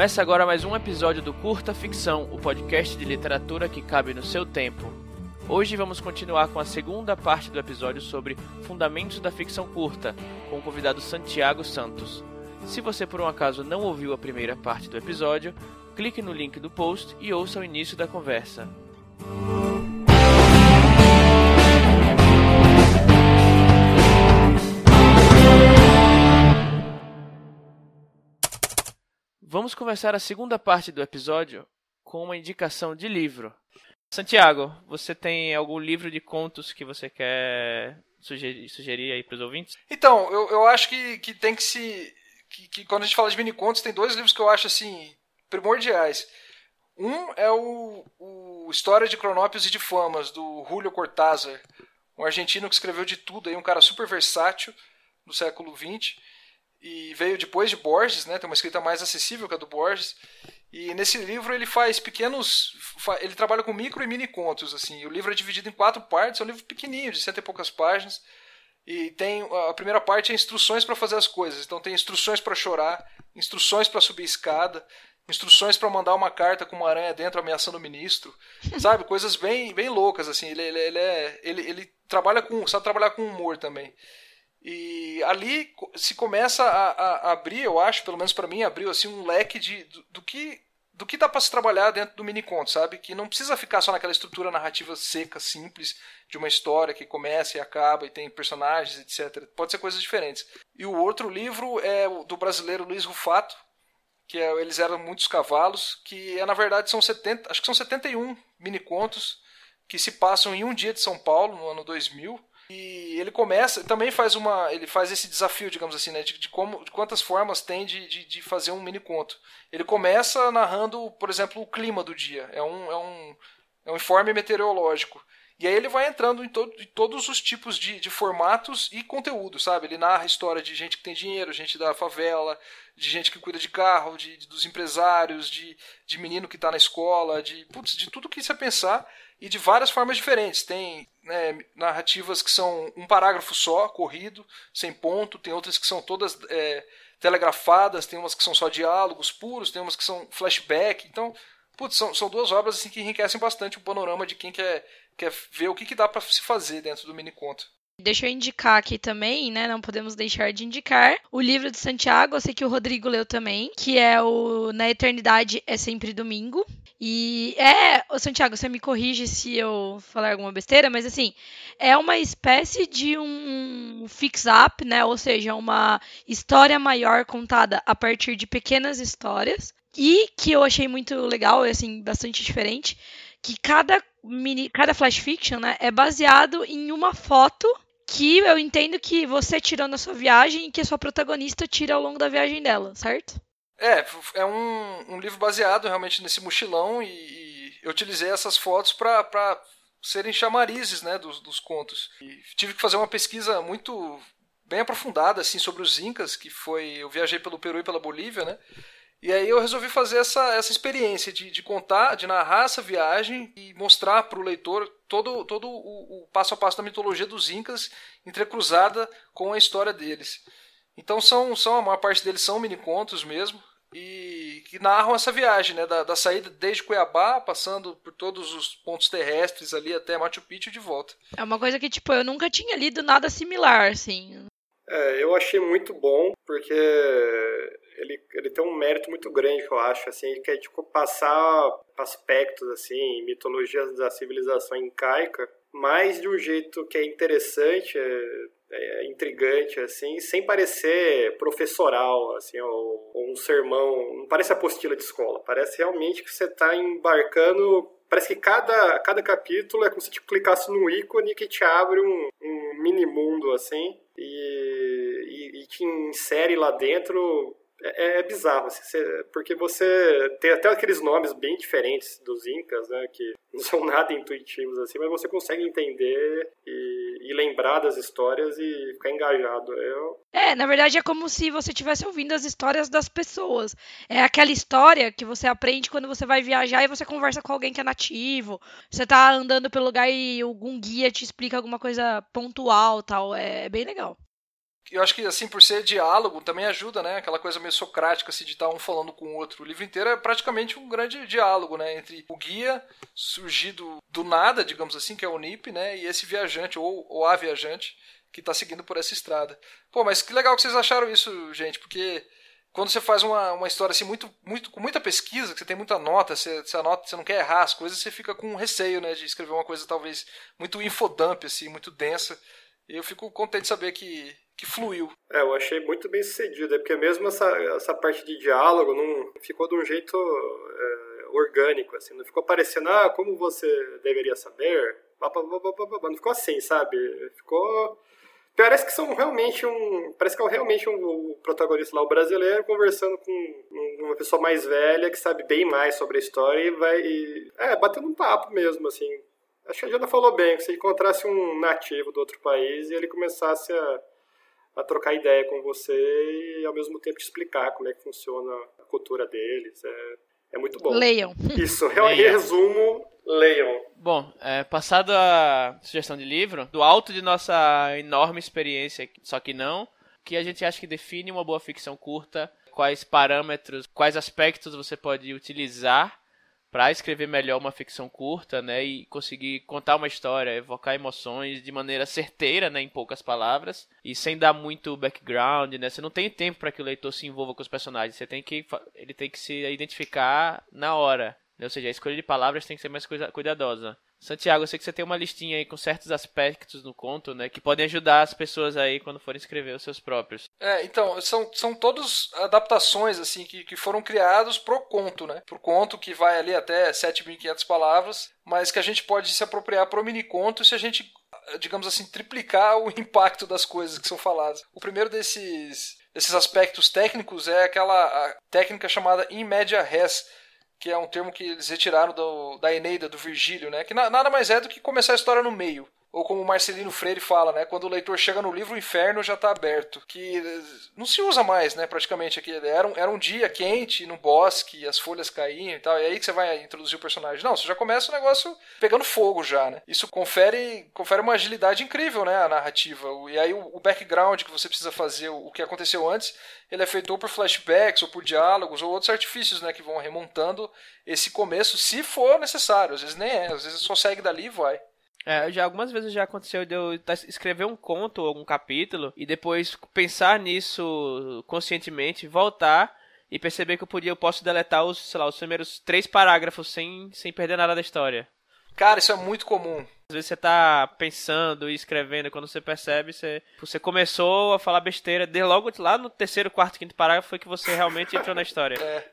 Começa agora mais um episódio do Curta Ficção, o podcast de literatura que cabe no seu tempo. Hoje vamos continuar com a segunda parte do episódio sobre Fundamentos da Ficção Curta, com o convidado Santiago Santos. Se você por um acaso não ouviu a primeira parte do episódio, clique no link do post e ouça o início da conversa. Vamos começar a segunda parte do episódio com uma indicação de livro. Santiago, você tem algum livro de contos que você quer sugerir, sugerir aí para os ouvintes? Então, eu, eu acho que, que tem que se. Que, que, quando a gente fala de mini contos, tem dois livros que eu acho assim primordiais. Um é o, o História de Cronópios e de Famas, do Julio Cortázar, um argentino que escreveu de tudo, aí, um cara super versátil do século XX e veio depois de Borges, né? Tem uma escrita mais acessível que a do Borges. E nesse livro ele faz pequenos, ele trabalha com micro e mini contos assim. O livro é dividido em quatro partes, é um livro pequenininho, de cento e poucas páginas. E tem a primeira parte é instruções para fazer as coisas. Então tem instruções para chorar, instruções para subir escada, instruções para mandar uma carta com uma aranha dentro ameaçando o ministro, sabe? Coisas bem, bem loucas assim. Ele, ele, ele, é, ele, ele trabalha com, sabe trabalhar com humor também. E ali se começa a, a abrir, eu acho, pelo menos para mim, abriu assim um leque de, do, do que do que dá para se trabalhar dentro do mini conto, sabe? Que não precisa ficar só naquela estrutura narrativa seca, simples, de uma história que começa e acaba e tem personagens, etc. Pode ser coisas diferentes. E o outro livro é do brasileiro Luiz Rufato, que é Eles Eram Muitos Cavalos, que é, na verdade são 70, acho que são 71 mini contos que se passam em um dia de São Paulo, no ano 2000, e ele começa, também faz uma, ele faz esse desafio, digamos assim, né, de, de como, de quantas formas tem de, de, de, fazer um mini conto. Ele começa narrando, por exemplo, o clima do dia. É um, é um, é um informe meteorológico. E aí ele vai entrando em, to em todos os tipos de, de formatos e conteúdo, sabe? Ele narra história de gente que tem dinheiro, gente da favela, de gente que cuida de carro, de, de dos empresários, de, de menino que está na escola, de, putz, de tudo que você pensar e de várias formas diferentes. Tem né, narrativas que são um parágrafo só, corrido, sem ponto, tem outras que são todas é, telegrafadas, tem umas que são só diálogos puros, tem umas que são flashback. Então, putz, são, são duas obras assim, que enriquecem bastante o panorama de quem quer, quer ver o que, que dá para se fazer dentro do mini conto. Deixa eu indicar aqui também, né? Não podemos deixar de indicar o livro de Santiago, eu sei que o Rodrigo leu também, que é o Na Eternidade é Sempre Domingo. E é, ô Santiago, você me corrige se eu falar alguma besteira, mas assim, é uma espécie de um fix-up, né? Ou seja, uma história maior contada a partir de pequenas histórias. E que eu achei muito legal, assim, bastante diferente, que cada mini, cada flash fiction, né, é baseado em uma foto que eu entendo que você tirou na sua viagem e que a sua protagonista tira ao longo da viagem dela, certo? É, é um, um livro baseado realmente nesse mochilão e, e eu utilizei essas fotos para serem chamarizes né, dos, dos contos. E tive que fazer uma pesquisa muito bem aprofundada assim sobre os incas, que foi eu viajei pelo Peru e pela Bolívia, né? E aí eu resolvi fazer essa, essa experiência de, de contar, de narrar essa viagem e mostrar para o leitor todo, todo o, o, passo a passo da mitologia dos incas entrecruzada com a história deles. Então são, são a maior parte deles são mini contos mesmo e que narram essa viagem, né, da, da, saída desde Cuiabá, passando por todos os pontos terrestres ali até Machu Picchu e de volta. É uma coisa que, tipo, eu nunca tinha lido nada similar, assim. É, eu achei muito bom, porque ele, ele tem um mérito muito grande, eu acho, assim, que é, tipo, passar aspectos, assim, mitologias da civilização incaica, mas de um jeito que é interessante, é, é, intrigante, assim, sem parecer professoral, assim, ou, ou, um sermão. Não parece apostila de escola. Parece realmente que você está embarcando. Parece que cada, cada capítulo é como se te clicasse num ícone que te abre um, um mini mundo, assim, e, e, te insere lá dentro é, é, bizarro, assim, você, porque você tem até aqueles nomes bem diferentes dos incas, né, que não são nada intuitivos assim, mas você consegue entender e, e lembrar das histórias e ficar engajado. Eu... É, na verdade é como se você estivesse ouvindo as histórias das pessoas. É aquela história que você aprende quando você vai viajar e você conversa com alguém que é nativo. Você tá andando pelo lugar e algum guia te explica alguma coisa pontual, tal. É bem legal eu acho que, assim, por ser diálogo, também ajuda, né? Aquela coisa meio socrática, assim, de estar um falando com o outro. O livro inteiro é praticamente um grande diálogo, né? Entre o guia, surgido do nada, digamos assim, que é o Nip, né? E esse viajante, ou, ou a viajante, que está seguindo por essa estrada. Pô, mas que legal que vocês acharam isso, gente, porque quando você faz uma, uma história assim muito, muito com muita pesquisa, que você tem muita nota, você, você anota, você não quer errar as coisas, você fica com receio, né, de escrever uma coisa talvez muito infodump assim, muito densa. E eu fico contente de saber que que fluiu. É, eu achei muito bem sucedido, é porque mesmo essa, essa parte de diálogo não ficou de um jeito é, orgânico, assim, não ficou parecendo, ah, como você deveria saber, não ficou assim, sabe? Ficou Parece que são realmente um. Parece que é realmente um, protagonista lá, o brasileiro, conversando com uma pessoa mais velha que sabe bem mais sobre a história e vai. E, é, batendo um papo mesmo, assim. Acho que a Jana falou bem, que se encontrasse um nativo do outro país e ele começasse a, a trocar ideia com você e ao mesmo tempo te explicar como é que funciona a cultura deles. É, é muito bom. Leiam. Isso, em resumo, leiam. Bom, é, passado a sugestão de livro, do alto de nossa enorme experiência, só que não, que a gente acha que define uma boa ficção curta, quais parâmetros, quais aspectos você pode utilizar para escrever melhor uma ficção curta, né, e conseguir contar uma história, evocar emoções de maneira certeira, né, em poucas palavras, e sem dar muito background, né? Você não tem tempo para que o leitor se envolva com os personagens, você tem que ele tem que se identificar na hora, né? Ou seja, a escolha de palavras tem que ser mais cuidadosa. Santiago, eu sei que você tem uma listinha aí com certos aspectos no conto, né, que podem ajudar as pessoas aí quando forem escrever os seus próprios. É, então, são, são todos adaptações, assim, que, que foram criados pro conto, né, pro conto que vai ali até 7.500 palavras, mas que a gente pode se apropriar pro mini conto se a gente, digamos assim, triplicar o impacto das coisas que são faladas. O primeiro desses, desses aspectos técnicos é aquela técnica chamada in media res, que é um termo que eles retiraram do, da Eneida, do Virgílio, né? Que na, nada mais é do que começar a história no meio. Ou como Marcelino Freire fala, né? Quando o leitor chega no livro, o inferno já está aberto. Que eh, não se usa mais, né? Praticamente aqui. Era um, era um dia quente no bosque, as folhas caíam e tal. E aí que você vai introduzir o personagem. Não, você já começa o negócio pegando fogo já, né? Isso confere, confere uma agilidade incrível, né? A narrativa. E aí o, o background que você precisa fazer, o que aconteceu antes, ele é feito ou por flashbacks, ou por diálogos, ou outros artifícios, né? Que vão remontando esse começo, se for necessário. Às vezes nem é, às vezes só segue dali e vai. É, já algumas vezes já aconteceu de eu escrever um conto ou um capítulo e depois pensar nisso conscientemente, voltar e perceber que eu podia, eu posso deletar os, sei lá, os primeiros três parágrafos sem, sem perder nada da história. Cara, isso é muito comum. Às vezes você tá pensando e escrevendo, quando você percebe, você, você começou a falar besteira, de logo lá no terceiro, quarto, quinto parágrafo foi que você realmente entrou na história. É.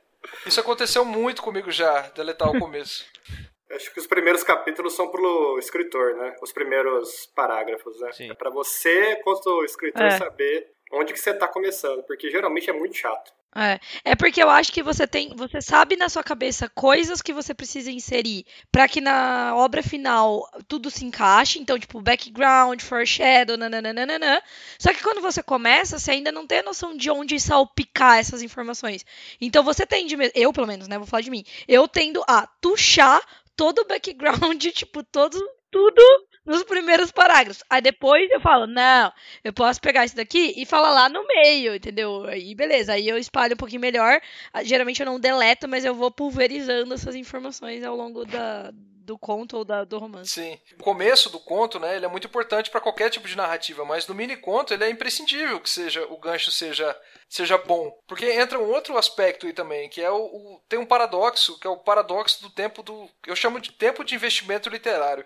Isso aconteceu muito comigo já, deletar o começo. Acho que os primeiros capítulos são pro escritor, né? Os primeiros parágrafos, né? Sim. É pra você, quanto escritor, é. saber onde que você tá começando, porque geralmente é muito chato. É, é porque eu acho que você tem, você sabe na sua cabeça coisas que você precisa inserir para que na obra final tudo se encaixe, então tipo background, foreshadow, nananana. Só que quando você começa, você ainda não tem a noção de onde salpicar essas informações. Então você tende, eu pelo menos, né, vou falar de mim, eu tendo a tuchar todo o background, tipo, todo, tudo nos primeiros parágrafos. Aí depois eu falo, não, eu posso pegar isso daqui e falar lá no meio, entendeu? Aí beleza, aí eu espalho um pouquinho melhor. Ah, geralmente eu não deleto, mas eu vou pulverizando essas informações ao longo da, do conto ou da, do romance. Sim. O começo do conto, né, ele é muito importante para qualquer tipo de narrativa, mas no mini conto ele é imprescindível que seja o gancho seja seja bom, porque entra um outro aspecto aí também, que é o, o tem um paradoxo, que é o paradoxo do tempo do eu chamo de tempo de investimento literário.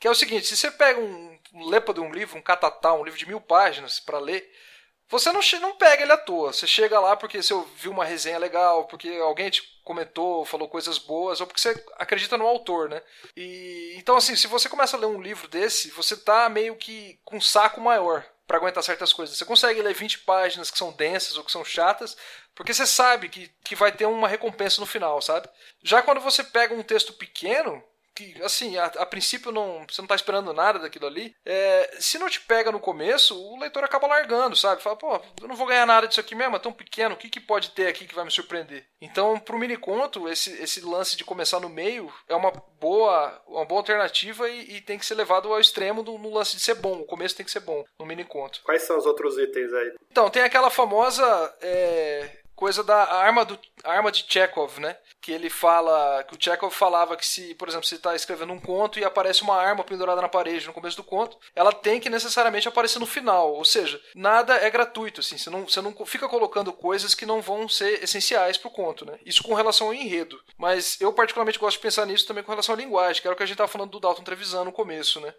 Que é o seguinte: se você pega um, um lepa de um livro, um catatá, um livro de mil páginas para ler, você não, não pega ele à toa. Você chega lá porque você viu uma resenha legal, porque alguém te comentou, falou coisas boas, ou porque você acredita no autor, né? E então assim, se você começa a ler um livro desse, você tá meio que com um saco maior para aguentar certas coisas. Você consegue ler 20 páginas que são densas ou que são chatas, porque você sabe que, que vai ter uma recompensa no final, sabe? Já quando você pega um texto pequeno, que assim, a, a, princípio não, você não tá esperando nada daquilo ali, é, se não te pega no começo, o leitor acaba largando, sabe? Fala, pô, eu não vou ganhar nada disso aqui mesmo, é tão pequeno, o que, que pode ter aqui que vai me surpreender? Então, pro mini conto, esse, esse lance de começar no meio é uma boa, uma boa alternativa e, e tem que ser levado ao extremo do, no lance de ser bom. O começo tem que ser bom no mini conto. Quais são os outros itens aí? Então, tem aquela famosa. É coisa da arma do arma de Chekhov, né? Que ele fala que o Chekhov falava que se, por exemplo, você está escrevendo um conto e aparece uma arma pendurada na parede no começo do conto, ela tem que necessariamente aparecer no final, ou seja, nada é gratuito, assim, você não, você não fica colocando coisas que não vão ser essenciais para o conto, né? Isso com relação ao enredo. Mas eu particularmente gosto de pensar nisso também com relação à linguagem, que era o que a gente estava falando do Dalton Trevisan no começo, né?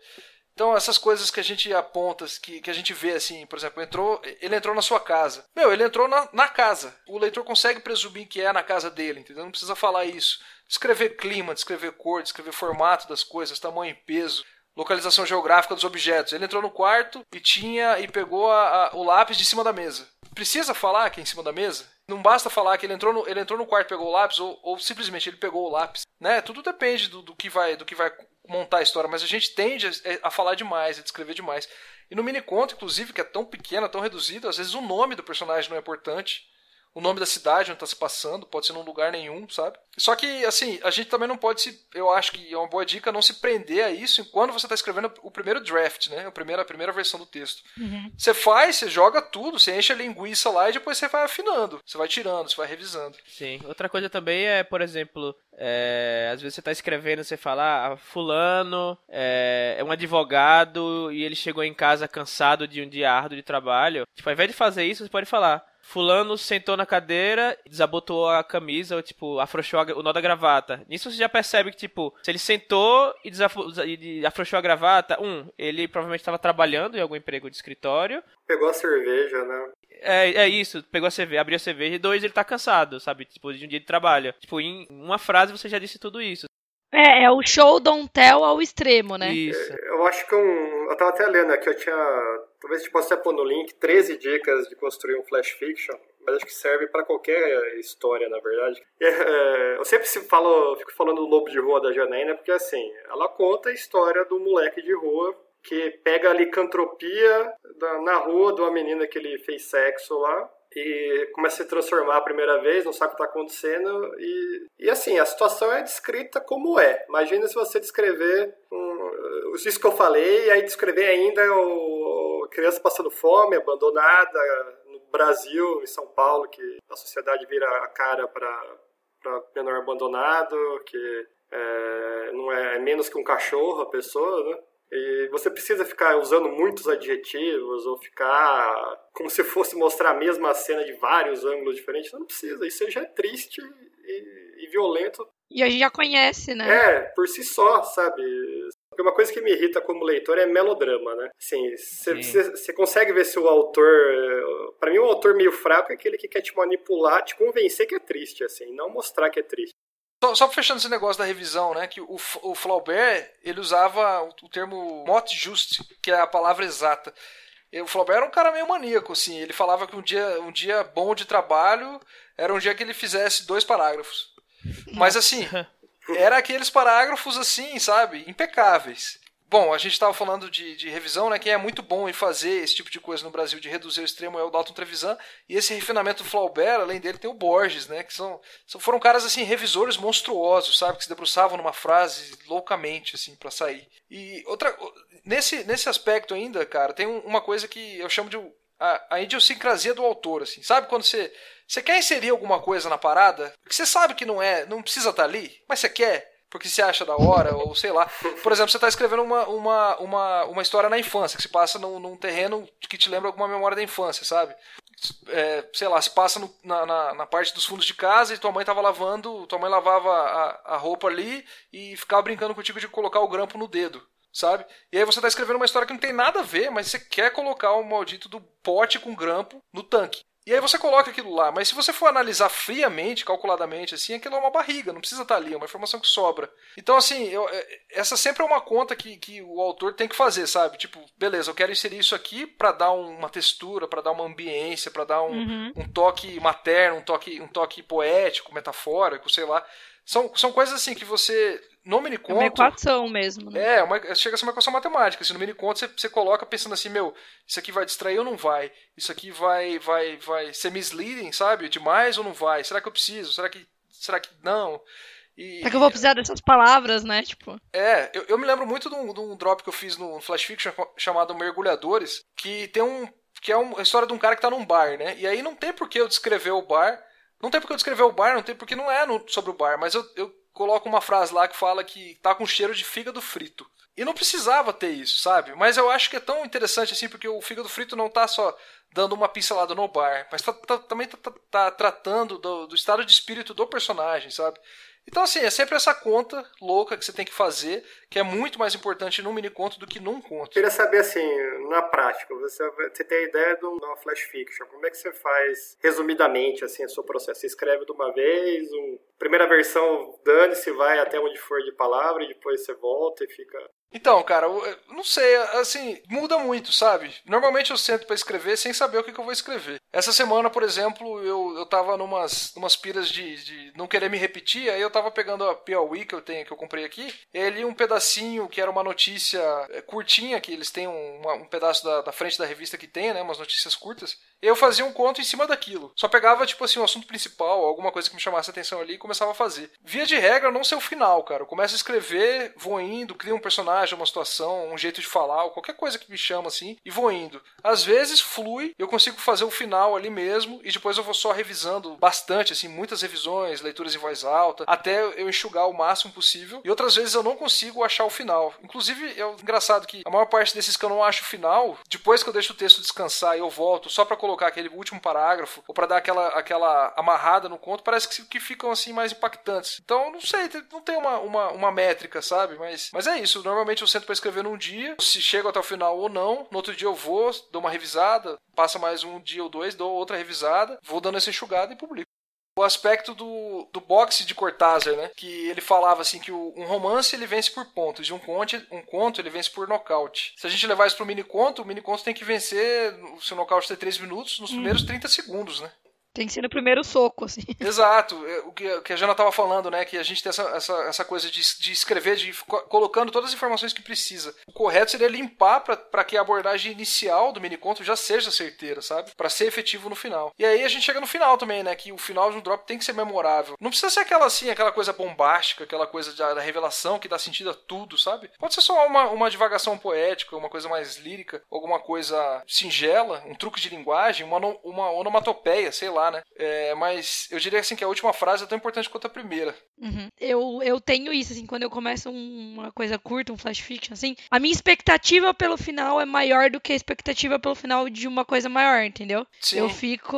Então, essas coisas que a gente aponta, que, que a gente vê assim, por exemplo, entrou, ele entrou na sua casa. Meu, ele entrou na, na casa. O leitor consegue presumir que é na casa dele, entendeu? Não precisa falar isso. Descrever clima, descrever cor, descrever formato das coisas, tamanho e peso, localização geográfica dos objetos. Ele entrou no quarto e tinha e pegou a, a, o lápis de cima da mesa. Precisa falar que é em cima da mesa? Não basta falar que ele entrou no, ele entrou no quarto pegou o lápis, ou, ou simplesmente ele pegou o lápis. Né? Tudo depende do, do, que vai, do que vai montar a história, mas a gente tende a, a falar demais, a descrever demais. E no mini conto, inclusive, que é tão pequeno, tão reduzido, às vezes o nome do personagem não é importante o nome da cidade onde está se passando, pode ser num lugar nenhum, sabe? Só que, assim, a gente também não pode se. Eu acho que é uma boa dica não se prender a isso quando você está escrevendo o primeiro draft, né? A primeira, a primeira versão do texto. Uhum. Você faz, você joga tudo, você enche a linguiça lá e depois você vai afinando. Você vai tirando, você vai revisando. Sim. Outra coisa também é, por exemplo, é, às vezes você está escrevendo, você fala, ah, fulano é, é, um advogado e ele chegou em casa cansado de um dia árduo de trabalho. Tipo, ao invés de fazer isso, você pode falar, Fulano sentou na cadeira, desabotou a camisa, ou, tipo, afrouxou a, o nó da gravata. Nisso você já percebe que, tipo, se ele sentou e, e afrouxou a gravata, um, ele provavelmente estava trabalhando em algum emprego de escritório. Pegou a cerveja, né? É, é isso, pegou a cerveja, abriu a cerveja, e dois, ele tá cansado, sabe? Tipo, de um dia de trabalho. Tipo, em uma frase você já disse tudo isso. É, é o show don't tell ao extremo, né? Isso. Eu acho que um. Eu tava até lendo aqui, eu tinha. Talvez a gente possa pôr no link 13 dicas de construir um flash fiction, mas acho que serve para qualquer história, na verdade. É, eu sempre falo, fico falando do Lobo de Rua da Janaína, porque assim, ela conta a história do moleque de rua que pega a licantropia na rua de uma menina que ele fez sexo lá e começa a se transformar a primeira vez, não sabe o que está acontecendo. E, e assim, a situação é descrita como é. Imagina se você descrever um, isso que eu falei, e aí descrever ainda o, criança passando fome, abandonada, no Brasil, em São Paulo, que a sociedade vira a cara para menor abandonado, que é, não é, é menos que um cachorro a pessoa, né? E você precisa ficar usando muitos adjetivos ou ficar como se fosse mostrar a mesma cena de vários ângulos diferentes. Não precisa. Isso já é triste e, e violento. E a gente já conhece, né? É, por si só, sabe? Porque uma coisa que me irrita como leitor é melodrama, né? Assim, você consegue ver se o autor. para mim, um autor meio fraco é aquele que quer te manipular, te convencer que é triste, assim, não mostrar que é triste. Só, só fechando esse negócio da revisão, né? Que o, o Flaubert, ele usava o, o termo mot juste, que é a palavra exata. E o Flaubert era um cara meio maníaco, assim. Ele falava que um dia, um dia bom de trabalho era um dia que ele fizesse dois parágrafos. Mas assim, era aqueles parágrafos assim, sabe? Impecáveis. Bom, a gente estava falando de, de, revisão, né? Quem é muito bom em fazer esse tipo de coisa no Brasil, de reduzir o extremo, é o Dalton Trevisan. E esse refinamento do Flaubert, além dele, tem o Borges, né? Que são, são foram caras, assim, revisores monstruosos, sabe? Que se debruçavam numa frase loucamente, assim, para sair. E outra... Nesse, nesse aspecto ainda, cara, tem uma coisa que eu chamo de a, a idiosincrasia do autor, assim. Sabe quando você... Você quer inserir alguma coisa na parada, que você sabe que não é, não precisa estar tá ali, mas você quer porque se acha da hora, ou sei lá. Por exemplo, você está escrevendo uma, uma, uma, uma história na infância, que se passa num, num terreno que te lembra alguma memória da infância, sabe? É, sei lá, se passa no, na, na, na, parte dos fundos de casa e tua mãe estava lavando, tua mãe lavava a, a roupa ali e ficava brincando contigo de colocar o grampo no dedo sabe? E aí você está escrevendo uma história que não tem nada a ver, mas você quer colocar o maldito do pote com grampo no tanque. E aí você coloca aquilo lá, mas se você for analisar friamente, calculadamente, assim, aquilo é uma barriga, não precisa estar ali, é uma informação que sobra. Então, assim, eu, é, essa sempre é uma conta que, que o autor tem que fazer, sabe? Tipo, beleza, eu quero inserir isso aqui para dar uma textura, para dar uma ambiência, para dar um, uhum. um toque materno, um toque, um toque poético, metafórico, sei lá. São, são coisas assim que você no miniconto. É uma equação mesmo, né? É, uma, chega a ser uma equação matemática. Assim, no miniconto você, você coloca pensando assim, meu, isso aqui vai distrair ou não vai? Isso aqui vai, vai, vai ser misleading, sabe? Demais ou não vai? Será que eu preciso? Será que, será que não? E, Será que eu vou precisar dessas palavras, né? Tipo. É, eu, eu me lembro muito de um, de um drop que eu fiz no Flash Fiction chamado Mergulhadores, que tem um. que é uma história de um cara que tá num bar, né? E aí não tem por que eu descrever o bar. Não tem por que eu descrever o bar, não tem porque não é no, sobre o bar, mas eu, eu coloco uma frase lá que fala que tá com cheiro de fígado frito. E não precisava ter isso, sabe? Mas eu acho que é tão interessante assim, porque o fígado frito não tá só dando uma pincelada no bar, mas tá, tá, também tá, tá, tá tratando do, do, estado de espírito do personagem, sabe? Então, assim, é sempre essa conta louca que você tem que fazer, que é muito mais importante num mini conto do que num conto. Queria saber, assim, na prática, você, você tem a ideia de uma flash fiction, como é que você faz, resumidamente, assim, o seu processo? Você escreve de uma vez, um, primeira versão, dane-se, vai até onde for de palavra, e depois você volta e fica... Então, cara, eu não sei, assim, muda muito, sabe? Normalmente eu sento para escrever sem saber o que, que, eu vou escrever. Essa semana, por exemplo, eu, eu tava numas, numas piras de, de não querer me repetir, aí eu tava pegando a Piauí que eu tenho, que eu comprei aqui, e ali um pedacinho que era uma notícia é, curtinha, que eles têm um, um pedaço da, da frente da revista que tem, né, umas notícias curtas, eu fazia um conto em cima daquilo. Só pegava, tipo assim, o um assunto principal, alguma coisa que me chamasse atenção ali e começava a fazer. Via de regra, não ser o final, cara. Eu começo a escrever, vou indo, crio um personagem, uma situação, um jeito de falar, qualquer coisa que me chama assim, e vou indo. Às vezes flui, eu consigo fazer o final ali mesmo, e depois eu vou só revisando bastante, assim, muitas revisões, leituras em voz alta, até eu enxugar o máximo possível. E outras vezes eu não consigo achar o final. Inclusive, é engraçado que a maior parte desses que eu não acho o final, depois que eu deixo o texto descansar e eu volto só para colocar colocar aquele último parágrafo, ou para dar aquela, aquela amarrada no conto, parece que, que ficam assim mais impactantes. Então, não sei, não tem uma, uma, uma métrica, sabe? Mas, mas é isso. Normalmente eu sento para escrever num dia, se chego até o final ou não. No outro dia eu vou, dou uma revisada, passa mais um dia ou dois, dou outra revisada, vou dando essa enxugada e publico o aspecto do, do boxe de Cortázar, né? Que ele falava assim que o, um romance ele vence por pontos e um conto, um conto ele vence por nocaute. Se a gente levar isso pro mini conto, o mini conto tem que vencer, se o nocaute ter 3 minutos, nos primeiros hum. 30 segundos, né? Tem que ser no primeiro soco, assim. Exato. É, o que, a Jana estava falando, né? Que a gente tem essa, essa, essa coisa de, de escrever, de colocando todas as informações que precisa. O correto seria limpar para que a abordagem inicial do miniconto já seja certeira, sabe? Para ser efetivo no final. E aí a gente chega no final também, né? Que o final de um drop tem que ser memorável. Não precisa ser aquela assim, aquela coisa bombástica, aquela coisa da, da revelação que dá sentido a tudo, sabe? Pode ser só uma, uma divagação poética, uma coisa mais lírica, alguma coisa singela, um truque de linguagem, uma, uma onomatopeia, sei lá né? É, mas eu diria assim que a última frase é tão importante quanto a primeira. Uhum. Eu, eu tenho isso, assim, quando eu começo uma coisa curta, um flash fiction, assim, a minha expectativa pelo final é maior do que a expectativa pelo final de uma coisa maior, entendeu? Sim. Eu fico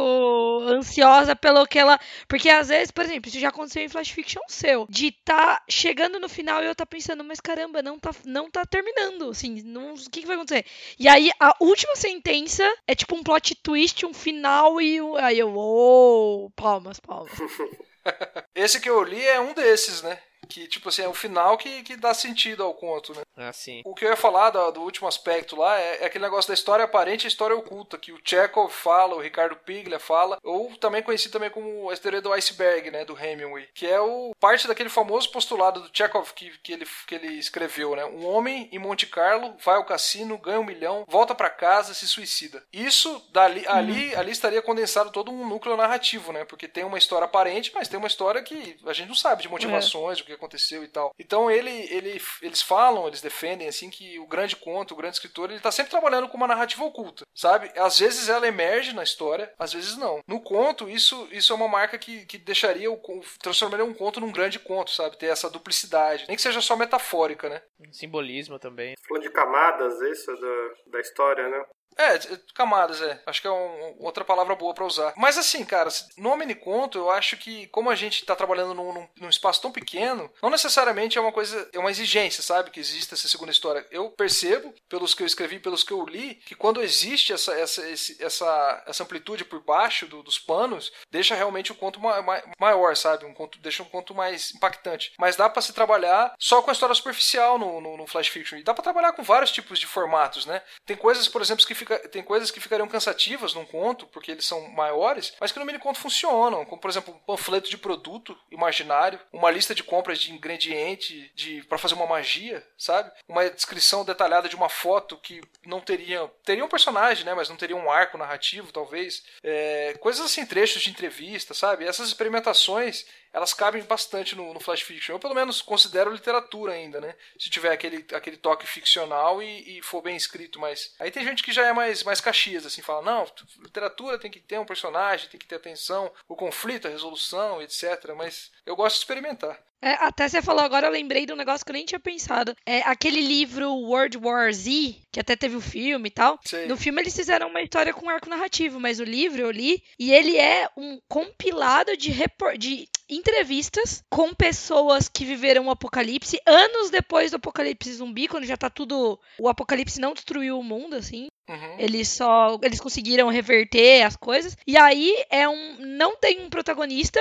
ansiosa pelo que ela. Porque às vezes, por exemplo, isso já aconteceu em flash fiction seu, de tá chegando no final e eu tá pensando, mas caramba, não tá, não tá terminando, assim, não, o que, que vai acontecer? E aí a última sentença é tipo um plot twist, um final e aí eu, oh, palmas, palmas. Esse que eu li é um desses, né? Que, tipo assim, é o final que, que dá sentido ao conto, né? Ah, sim. O que eu ia falar do, do último aspecto lá é, é, aquele negócio da história aparente e história oculta, que o Chekhov fala, o Ricardo Piglia fala, ou também conhecido também como a teoria do iceberg, né, do Hemingway, que é o parte daquele famoso postulado do Chekhov que, que, ele, que ele escreveu, né? Um homem em Monte Carlo vai ao cassino, ganha um milhão, volta para casa, se suicida. Isso, dali, ali, uhum. ali estaria condensado todo um núcleo narrativo, né? Porque tem uma história aparente, mas tem uma história que a gente não sabe de motivações, é. o que aconteceu e tal. Então ele, ele, eles falam, eles defendem assim que o grande conto, o grande escritor, ele tá sempre trabalhando com uma narrativa oculta, sabe? Às vezes ela emerge na história, às vezes não. No conto, isso, isso é uma marca que, que deixaria o transformaria um conto num grande conto, sabe? Ter essa duplicidade, nem que seja só metafórica, né? Simbolismo também. Falando de camadas, isso da, da história, né? É, camadas, é. Acho que é um, outra palavra boa para usar. Mas assim, cara, no mini conto, eu acho que como a gente tá trabalhando num, num, espaço tão pequeno, não necessariamente é uma coisa, é uma exigência, sabe? Que exista essa segunda história. Eu percebo, pelos que eu escrevi, pelos que eu li, que quando existe essa, essa, esse, essa, essa amplitude por baixo do, dos panos, deixa realmente o conto ma, ma, maior, sabe? Um conto, deixa um conto mais impactante. Mas dá para se trabalhar só com a história superficial no, no, no Flash Fiction. E dá para trabalhar com vários tipos de formatos, né? Tem coisas, por exemplo, que fica, tem coisas que ficariam cansativas num conto, porque eles são maiores, mas que no mini conto funcionam. Como, por exemplo, um panfleto de produto imaginário, uma lista de compras de ingrediente de para fazer uma magia, sabe? Uma descrição detalhada de uma foto que não teria. Teria um personagem, né? Mas não teria um arco narrativo, talvez. É, coisas assim, trechos de entrevista, sabe? Essas experimentações elas cabem bastante no, no, flash fiction. Eu, pelo menos, considero literatura ainda, né? Se tiver aquele, aquele toque ficcional e, e, for bem escrito, mas... Aí tem gente que já é mais, mais caxias, assim, fala, não, literatura tem que ter um personagem, tem que ter atenção, o conflito, a resolução, etc. Mas eu gosto de experimentar. É, até você falou agora, eu lembrei de um negócio que eu nem tinha pensado. É aquele livro World War Z, que até teve o filme e tal. Sim. No filme eles fizeram uma história com arco narrativo, mas o livro eu li e ele é um compilado de, de entrevistas com pessoas que viveram o apocalipse anos depois do apocalipse zumbi, quando já tá tudo. O apocalipse não destruiu o mundo, assim. Uhum. Eles só. Eles conseguiram reverter as coisas. E aí é um. Não tem um protagonista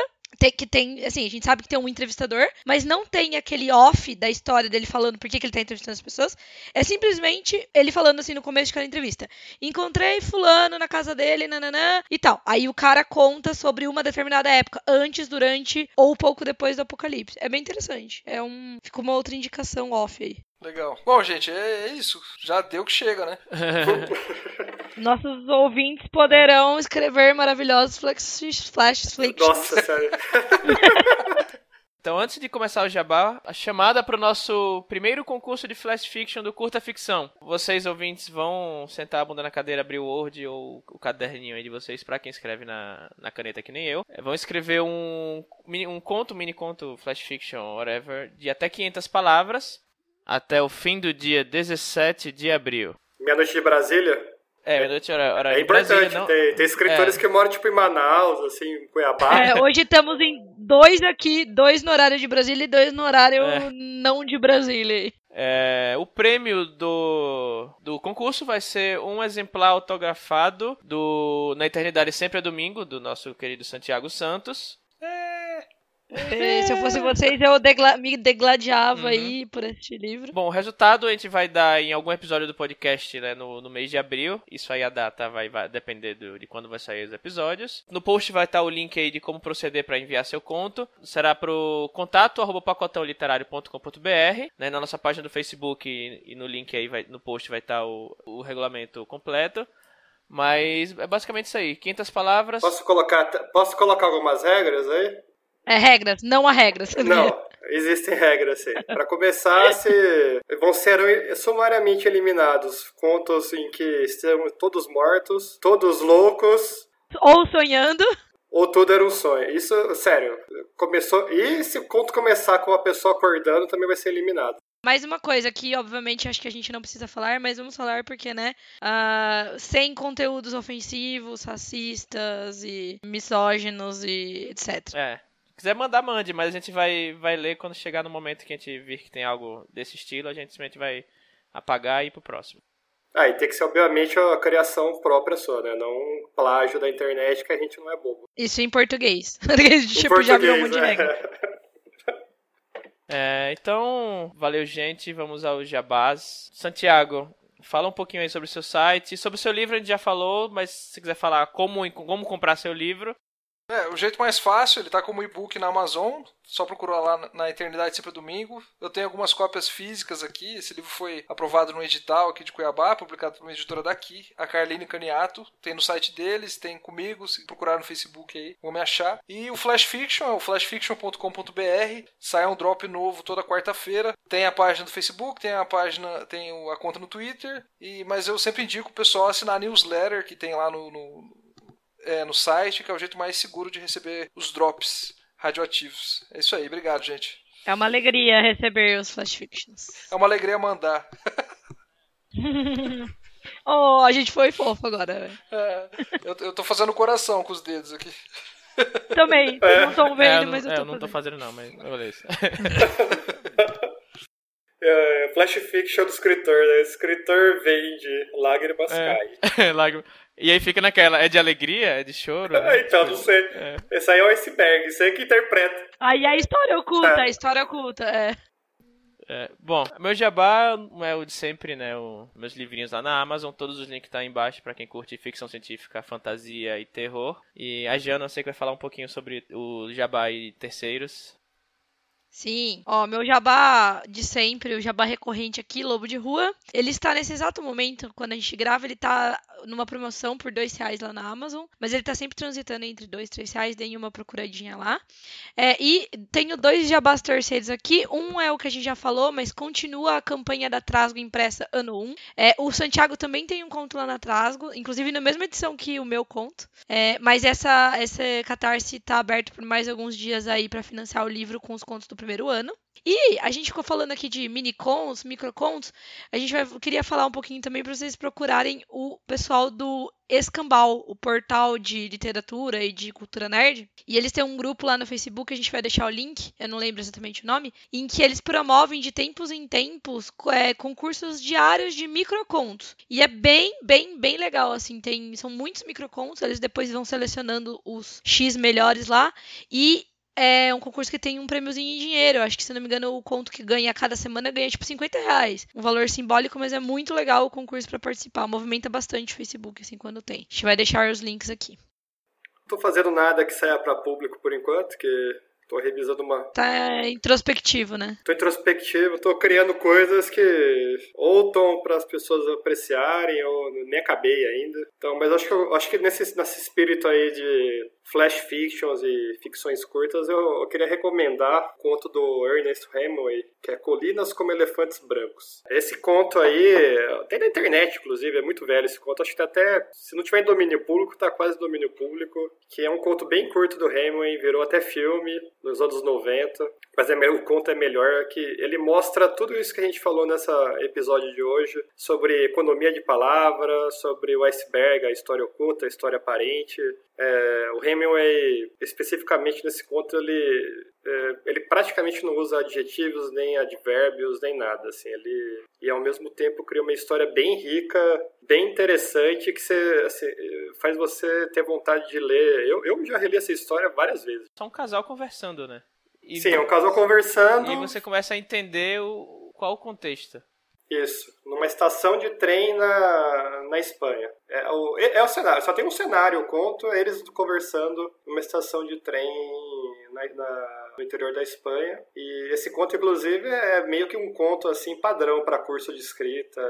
que tem, assim, a gente sabe que tem um entrevistador, mas não tem aquele off da história dele falando por que, que ele tá entrevistando as pessoas. É simplesmente ele falando assim no começo de cada entrevista. Encontrei fulano na casa dele, nananã, e tal. Aí o cara conta sobre uma determinada época, antes, durante ou pouco depois do apocalipse. É bem interessante. É um. Fica uma outra indicação off aí. Legal. Bom, gente, é, é isso. Já deu que chega, né? Nossos ouvintes poderão escrever maravilhosos flash, flash flicks. Nossa, sério. Então, antes de começar o jabá, a chamada para o nosso primeiro concurso de flash fiction do Curta Ficção. Vocês, ouvintes, vão sentar a bunda na cadeira, abrir o Word ou o caderninho aí de vocês, para quem escreve na, na caneta que nem eu. Vão escrever um, um conto, mini conto, flash fiction, whatever, de até 500 palavras, até o fim do dia 17 de abril. Meia-noite de Brasília? É, meia-noite hora, hora É importante, não... tem, tem escritores É. que moram tipo em Manaus, assim, em Cuiabá. É, hoje estamos em dois aqui, dois no horário de Brasília e dois no horário É. não de Brasília. É, o prêmio do, do concurso vai ser um exemplar autografado do Na Eternidade Sempre é Domingo, do nosso querido Santiago Santos. É, Se eu fosse vocês, eu degla- me degladiava Uhum. aí por este livro. Bom, o resultado a gente vai dar em algum episódio do podcast né, no, no mês de abril. Isso aí a data vai, vai depender do- de quando vai sair os episódios. No post vai estar o link aí de como proceder para enviar seu conto. Será pro contato arroba pacotãoliterário.com.br. Né, na nossa página do Facebook e, e no link aí vai, no post vai estar o, o regulamento completo. Mas é basicamente isso aí. 500 palavras. Posso colocar, posso colocar algumas regras aí? É regras, não há regras. Não, existem regras, sim. Para começar, se vão ser sumariamente eliminados contos em que estão todos mortos, todos loucos, Ou sonhando. ou tudo era um sonho. Isso, sério, começou. E se o conto começar com a pessoa acordando, também vai ser eliminado. Mais uma coisa que, obviamente, acho que a gente não precisa falar, mas vamos falar porque, né? ah, sem conteúdos ofensivos, racistas e misóginos e etc. É. Se quiser mandar, mande, mas a gente vai, vai ler quando chegar no momento que a gente vir que tem algo desse estilo, a gente simplesmente vai apagar e ir pro próximo. Ah, e tem que ser, obviamente, a criação própria sua, né? Não um plágio da internet, que a gente não é bobo. Isso em português. Em tipo, já virou um monte de né? É, então, valeu, gente. Vamos ao jabás. Santiago, fala um pouquinho aí sobre o seu site. Sobre o seu livro a gente já falou, mas se quiser falar como, como comprar seu livro. É, o jeito mais fácil, ele tá como e-book na Amazon, só procurar lá na- Eternidade Sempre é Domingo. Eu tenho algumas cópias físicas aqui, esse livro foi aprovado no edital aqui de Cuiabá, publicado por uma editora daqui, a Carline Caniato, tem no site deles, tem comigo, se procurar no Facebook aí, vão me achar. E o Flash Fiction é o flashfiction.com.br, sai um drop novo toda quarta-feira, tem a página do Facebook, tem a página, tem a conta no Twitter, e mas eu sempre indico o pessoal assinar a newsletter que tem lá no- no, é, no site, que é o jeito mais seguro de receber os drops radioativos. É isso aí, obrigado, gente. É uma alegria receber os Flash Fictions. É uma alegria mandar. oh, a gente foi fofo agora. É, eu, eu tô fazendo coração com os dedos aqui. Também. Vocês não estão É, vendo, eu não, mas eu é, tô eu não tô fazendo. não, mas beleza. É, flash fiction do escritor, né? O escritor vende, lágrimas É. caem. Lágrima. E aí fica naquela, é de alegria? É de choro? né? então, não sei. É. Esse aí é o iceberg, isso aí que interpreta. Aí a história oculta, É. a história oculta, é. É, bom, meu jabá é o de sempre, né? O, meus livrinhos lá na Amazon, todos os links estão tá aí embaixo para quem curte ficção científica, fantasia e terror. E a Jana, eu sei que vai falar um pouquinho sobre o jabá e terceiros. Sim. Ó, meu jabá de sempre, o jabá recorrente aqui, Lobo de Rua. Ele está nesse exato momento, quando a gente grava, ele está numa promoção por dois reais lá na Amazon. Mas ele está sempre transitando entre dois, três reais. Deem uma procuradinha lá. É, e tenho dois jabás terceiros aqui. Um é o que a gente já falou, mas continua a campanha da Trasgo impressa ano 1. É, o Santiago também tem um conto lá na Trasgo, inclusive na mesma edição que o meu conto. É, mas essa, essa catarse está aberto por mais alguns dias aí para financiar o livro com os contos do primeiro ano. E a gente ficou falando aqui de mini cons, microcons. A gente vai, queria falar um pouquinho também para vocês procurarem o pessoal do Escambau, o portal de literatura e de cultura nerd. E eles têm um grupo lá no Facebook, a gente vai deixar o link, eu não lembro exatamente o nome, em que eles promovem de tempos em tempos é, concursos diários de microcontos. E é bem, bem, bem legal, assim, tem, são muitos microcontos, eles depois vão selecionando os X melhores lá. E é um concurso que tem um prêmiozinho em dinheiro. Acho que, se não me engano, o conto que ganha a cada semana ganha tipo 50 reais. Um valor simbólico, mas é muito legal o concurso para participar. Movimenta bastante o Facebook, assim, quando tem. A gente vai deixar os links aqui. Não tô fazendo nada que saia para público por enquanto, que Tô revisando uma. Tá introspectivo, né? Tô introspectivo, tô criando coisas que ou estão para as pessoas apreciarem, ou nem acabei ainda. Então, mas acho que, acho que nesse, nesse espírito aí de flash fictions e ficções curtas, eu, eu queria recomendar o conto do Ernest Hemingway, que é Colinas como Elefantes Brancos. Esse conto aí, tem na internet, inclusive, é muito velho esse conto. Acho que até, se não tiver em domínio público, tá quase domínio público. Que é um conto bem curto do Hemingway, virou até filme nos anos 90. Mas é, o conto é melhor que ele mostra tudo isso que a gente falou nesse episódio de hoje sobre economia de palavra, sobre o iceberg, a história oculta, a história aparente. É, o Hemingway, especificamente nesse conto, ele, é, ele praticamente não usa adjetivos, nem advérbios, nem nada. Assim, ele, e ao mesmo tempo cria uma história bem rica, bem interessante, que você, assim, faz você ter vontade de ler. Eu, eu já reli essa história várias vezes. Só um casal conversando, né? E, Sim, é um casal conversando. E você começa a entender o, qual o contexto. Isso, numa estação de trem na, na Espanha. É o, é o cenário, só tem um cenário, o conto, é eles conversando numa estação de trem na, na, no interior da Espanha. E esse conto, inclusive, é meio que um conto assim padrão para curso de escrita.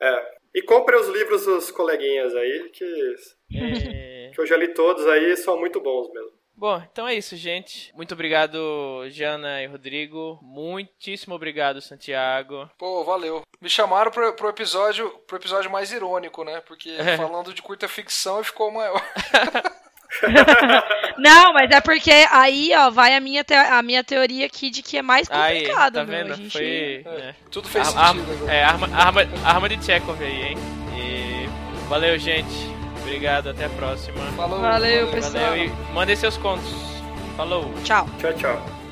É. E compre os livros dos coleguinhas aí, que, é... que eu já li todos aí, são muito bons mesmo. Bom, então é isso, gente. Muito obrigado, Jana e Rodrigo. Muitíssimo obrigado, Santiago. Pô, valeu. Me chamaram pro, pro episódio pro episódio mais irônico, né? Porque é. falando de curta ficção ficou maior. Não, mas é porque aí, ó, vai a minha, te a minha teoria aqui de que é mais complicado, aí, tá meu. Vendo? Gente... Foi, é. Tudo fez sentido. é, arma, arma, arma de Chekhov aí, hein? E valeu, gente. Obrigado, até a próxima. Falou. Valeu, pessoal. Valeu e mandem seus contos. Falou. Tchau. Tchau, tchau.